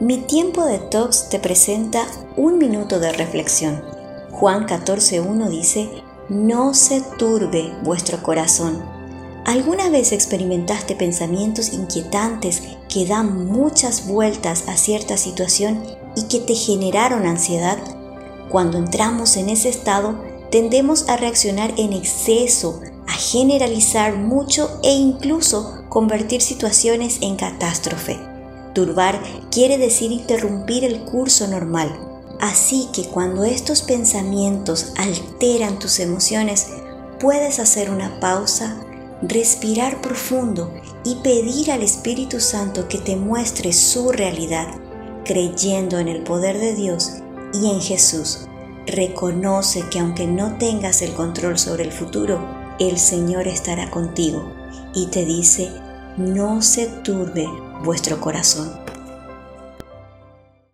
Mi tiempo de tox te presenta un minuto de reflexión. Juan 14.1 dice, no se turbe vuestro corazón. ¿Alguna vez experimentaste pensamientos inquietantes que dan muchas vueltas a cierta situación y que te generaron ansiedad? Cuando entramos en ese estado, tendemos a reaccionar en exceso, a generalizar mucho e incluso convertir situaciones en catástrofe. Turbar quiere decir interrumpir el curso normal. Así que cuando estos pensamientos alteran tus emociones, puedes hacer una pausa, respirar profundo y pedir al Espíritu Santo que te muestre su realidad, creyendo en el poder de Dios y en Jesús. Reconoce que aunque no tengas el control sobre el futuro, el Señor estará contigo y te dice, no se turbe vuestro corazón.